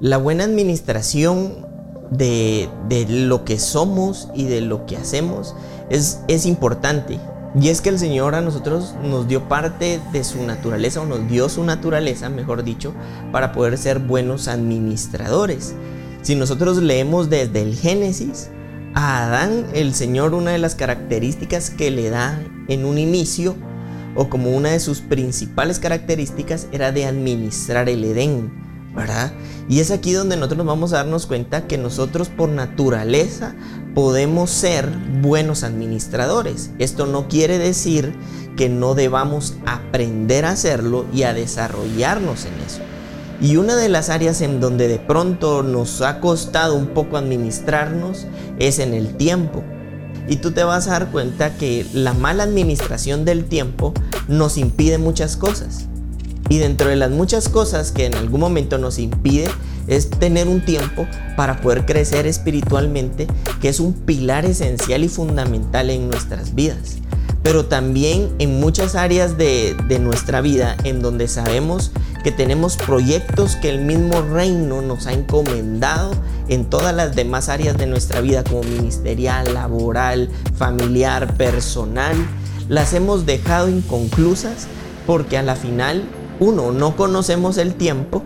La buena administración de, lo que somos y de lo que hacemos es, es importante. Y es que el Señor a nosotros nos dio parte de su naturaleza, o nos dio su naturaleza, mejor dicho, para poder ser buenos administradores. Si nosotros leemos desde el Génesis, a Adán el Señor una de las características que le da en un inicio, o como una de sus principales características, era de administrar el Edén. Y es aquí donde nosotros vamos a darnos cuenta que nosotros por naturaleza podemos ser buenos administradores. Esto no quiere decir que no debamos aprender a hacerlo y a desarrollarnos en eso. Y una de las áreas en donde de pronto nos ha costado un poco administrarnos es en el tiempo. Y tú te vas a dar cuenta que la mala administración del tiempo nos impide muchas cosas. Y dentro de las muchas cosas que en algún momento nos impide es tener un tiempo para poder crecer espiritualmente, que es un pilar esencial y fundamental en nuestras vidas. Pero también en muchas áreas de, de nuestra vida en donde sabemos que tenemos proyectos que el mismo reino nos ha encomendado en todas las demás áreas de nuestra vida, como ministerial, laboral, familiar, personal, las hemos dejado inconclusas porque a la final uno, no conocemos el tiempo,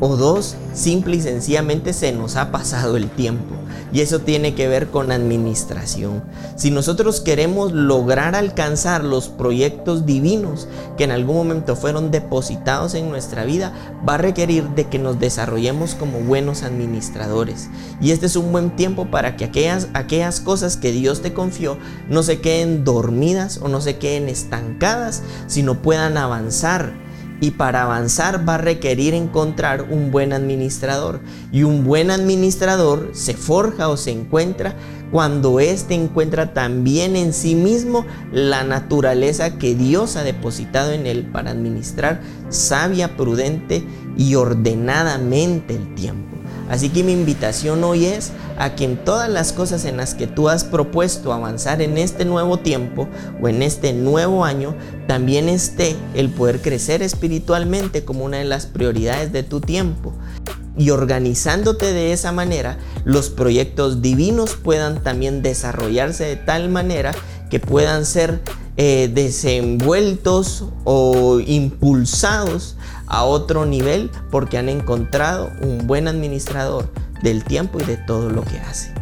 o dos, simple y sencillamente se nos ha pasado el tiempo. Y eso tiene que ver con administración. Si nosotros queremos lograr alcanzar los proyectos divinos que en algún momento fueron depositados en nuestra vida, va a requerir de que nos desarrollemos como buenos administradores. Y este es un buen tiempo para que aquellas, aquellas cosas que Dios te confió no se queden dormidas o no se queden estancadas, sino puedan avanzar y para avanzar va a requerir encontrar un buen administrador. Y un buen administrador se forja o se encuentra cuando éste encuentra también en sí mismo la naturaleza que Dios ha depositado en él para administrar sabia, prudente y ordenadamente el tiempo. Así que mi invitación hoy es a que en todas las cosas en las que tú has propuesto avanzar en este nuevo tiempo o en este nuevo año, también esté el poder crecer espiritualmente como una de las prioridades de tu tiempo. Y organizándote de esa manera, los proyectos divinos puedan también desarrollarse de tal manera que puedan ser eh, desenvueltos o impulsados a otro nivel porque han encontrado un buen administrador del tiempo y de todo lo que hace.